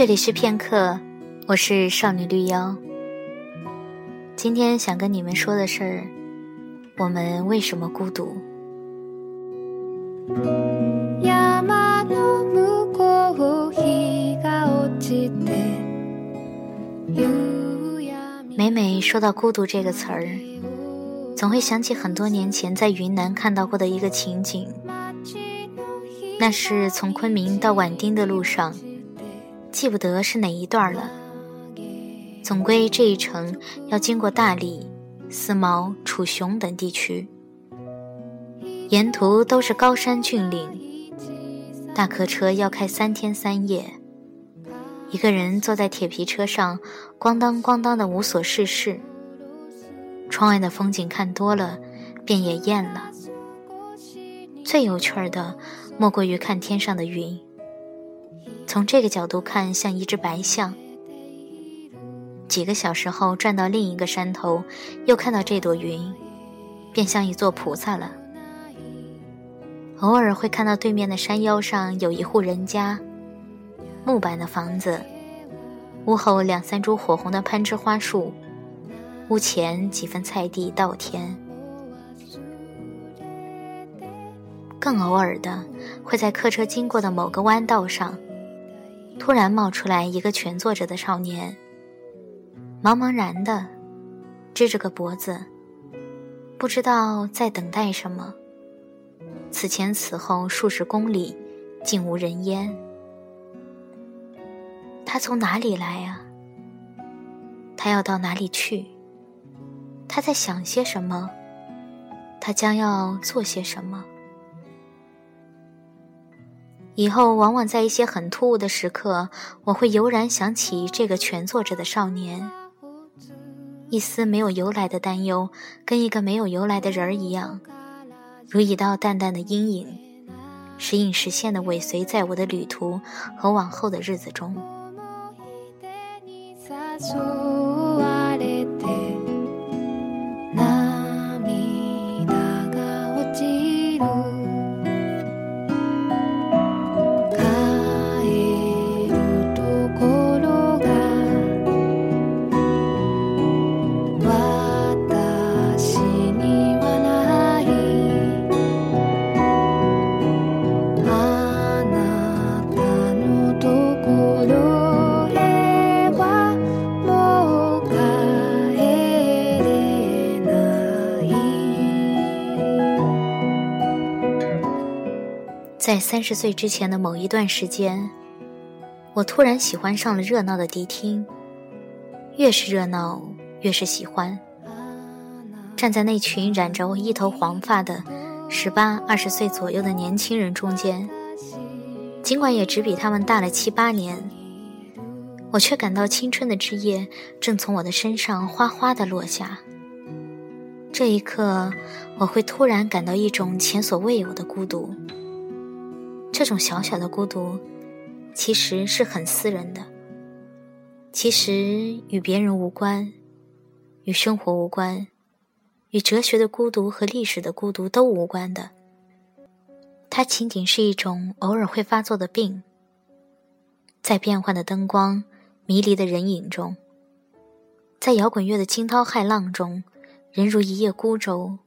这里是片刻，我是少女绿妖。今天想跟你们说的是，我们为什么孤独？每每说到孤独这个词儿，总会想起很多年前在云南看到过的一个情景。那是从昆明到畹町的路上。记不得是哪一段了。总归这一程要经过大理、思茅、楚雄等地区，沿途都是高山峻岭，大客车要开三天三夜。一个人坐在铁皮车上，咣当咣当的无所事事。窗外的风景看多了，便也厌了。最有趣的，莫过于看天上的云。从这个角度看，像一只白象。几个小时后，转到另一个山头，又看到这朵云，便像一座菩萨了。偶尔会看到对面的山腰上有一户人家，木板的房子，屋后两三株火红的攀枝花树，屋前几分菜地稻田。更偶尔的，会在客车经过的某个弯道上。突然冒出来一个蜷坐着的少年，茫茫然的，支着个脖子，不知道在等待什么。此前此后数十公里，竟无人烟。他从哪里来啊？他要到哪里去？他在想些什么？他将要做些什么？以后往往在一些很突兀的时刻，我会油然想起这个蜷坐着的少年，一丝没有由来的担忧，跟一个没有由来的人儿一样，如一道淡淡的阴影，时隐时现的尾随在我的旅途和往后的日子中。三十岁之前的某一段时间，我突然喜欢上了热闹的迪厅。越是热闹，越是喜欢。站在那群染着一头黄发的十八、二十岁左右的年轻人中间，尽管也只比他们大了七八年，我却感到青春的枝叶正从我的身上哗哗地落下。这一刻，我会突然感到一种前所未有的孤独。这种小小的孤独，其实是很私人的。其实与别人无关，与生活无关，与哲学的孤独和历史的孤独都无关的。它仅仅是一种偶尔会发作的病。在变幻的灯光、迷离的人影中，在摇滚乐的惊涛骇浪中，人如一叶孤舟，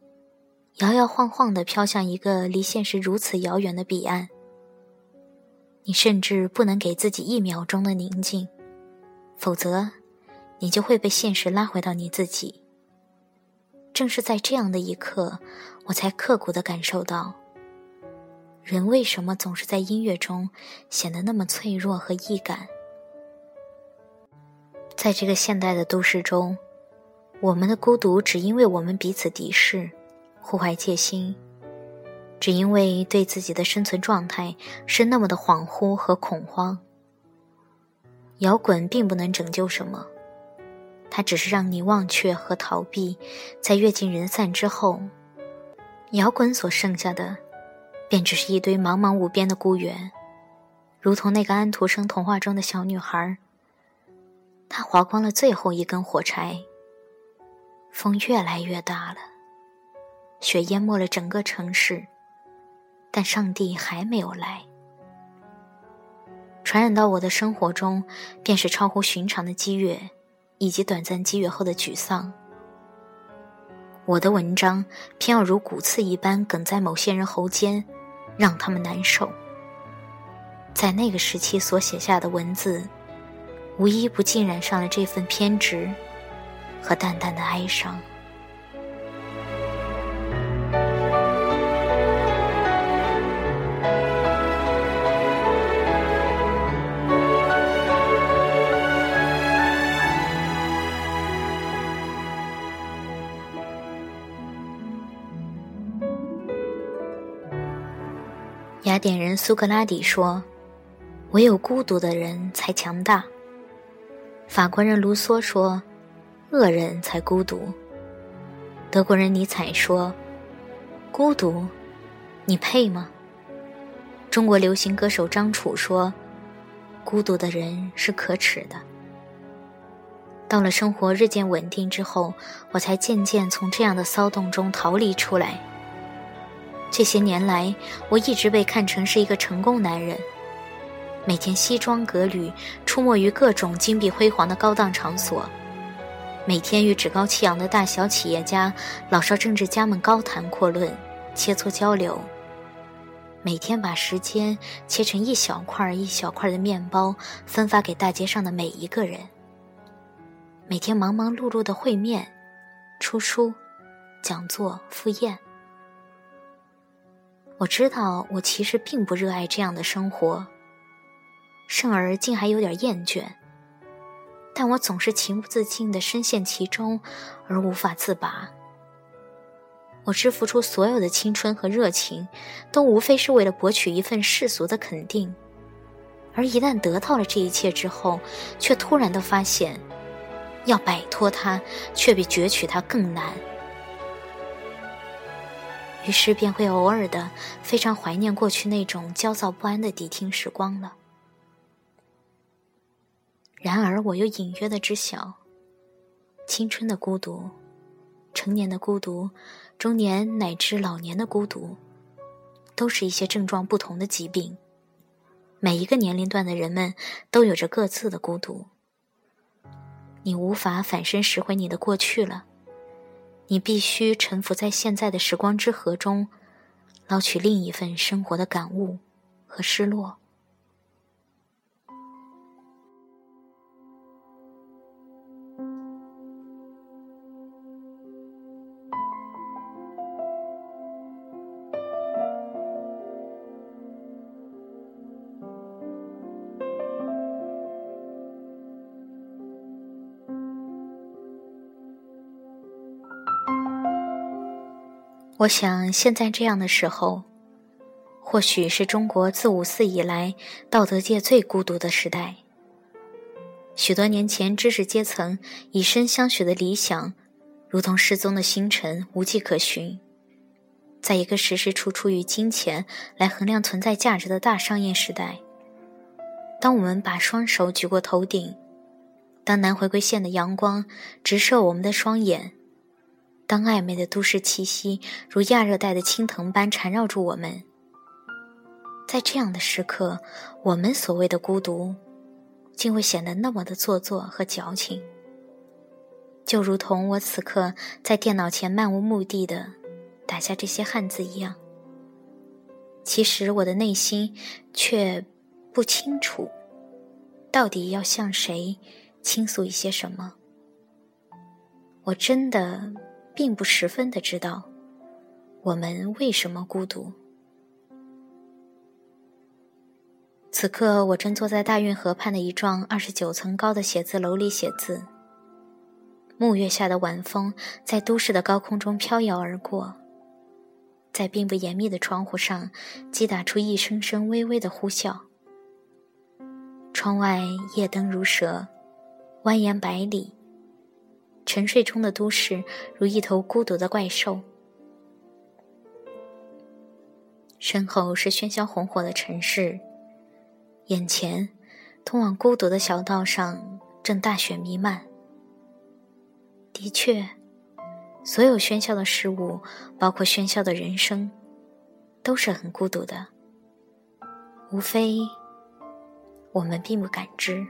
摇摇晃晃地飘向一个离现实如此遥远的彼岸。你甚至不能给自己一秒钟的宁静，否则，你就会被现实拉回到你自己。正是在这样的一刻，我才刻骨的感受到，人为什么总是在音乐中显得那么脆弱和易感。在这个现代的都市中，我们的孤独只因为我们彼此敌视，互怀戒心。只因为对自己的生存状态是那么的恍惚和恐慌。摇滚并不能拯救什么，它只是让你忘却和逃避，在乐尽人散之后，摇滚所剩下的，便只是一堆茫茫无边的孤原，如同那个安徒生童话中的小女孩。她划光了最后一根火柴，风越来越大了，雪淹没了整个城市。但上帝还没有来。传染到我的生活中，便是超乎寻常的激越，以及短暂激越后的沮丧。我的文章偏要如骨刺一般梗在某些人喉间，让他们难受。在那个时期所写下的文字，无一不浸染上了这份偏执和淡淡的哀伤。典人苏格拉底说。唯有孤独的人才强大。法国人卢梭说：“恶人才孤独。”德国人尼采说：“孤独，你配吗？”中国流行歌手张楚说：“孤独的人是可耻的。”到了生活日渐稳定之后，我才渐渐从这样的骚动中逃离出来。这些年来，我一直被看成是一个成功男人。每天西装革履，出没于各种金碧辉煌的高档场所；每天与趾高气扬的大小企业家、老少政治家们高谈阔论、切磋交流；每天把时间切成一小块一小块的面包，分发给大街上的每一个人；每天忙忙碌碌的会面、出书、讲座、赴宴。我知道，我其实并不热爱这样的生活。甚而竟还有点厌倦，但我总是情不自禁地深陷其中，而无法自拔。我支付出所有的青春和热情，都无非是为了博取一份世俗的肯定，而一旦得到了这一切之后，却突然的发现，要摆脱它，却比攫取它更难。于是便会偶尔的非常怀念过去那种焦躁不安的迪厅时光了。然而，我又隐约的知晓，青春的孤独、成年的孤独、中年乃至老年的孤独，都是一些症状不同的疾病。每一个年龄段的人们都有着各自的孤独。你无法反身拾回你的过去了，你必须沉浮在现在的时光之河中，捞取另一份生活的感悟和失落。我想，现在这样的时候，或许是中国自五四以来道德界最孤独的时代。许多年前，知识阶层以身相许的理想，如同失踪的星辰，无迹可寻。在一个时时处处以金钱来衡量存在价值的大商业时代，当我们把双手举过头顶，当南回归线的阳光直射我们的双眼。当暧昧的都市气息如亚热带的青藤般缠绕住我们，在这样的时刻，我们所谓的孤独，竟会显得那么的做作和矫情。就如同我此刻在电脑前漫无目的的打下这些汉字一样，其实我的内心却不清楚，到底要向谁倾诉一些什么。我真的。并不十分的知道，我们为什么孤独。此刻，我正坐在大运河畔的一幢二十九层高的写字楼里写字。暮月下的晚风在都市的高空中飘摇而过，在并不严密的窗户上击打出一声声微微的呼啸。窗外夜灯如蛇，蜿蜒百里。沉睡中的都市如一头孤独的怪兽，身后是喧嚣红火的城市，眼前通往孤独的小道上正大雪弥漫。的确，所有喧嚣的事物，包括喧嚣的人生，都是很孤独的，无非我们并不感知。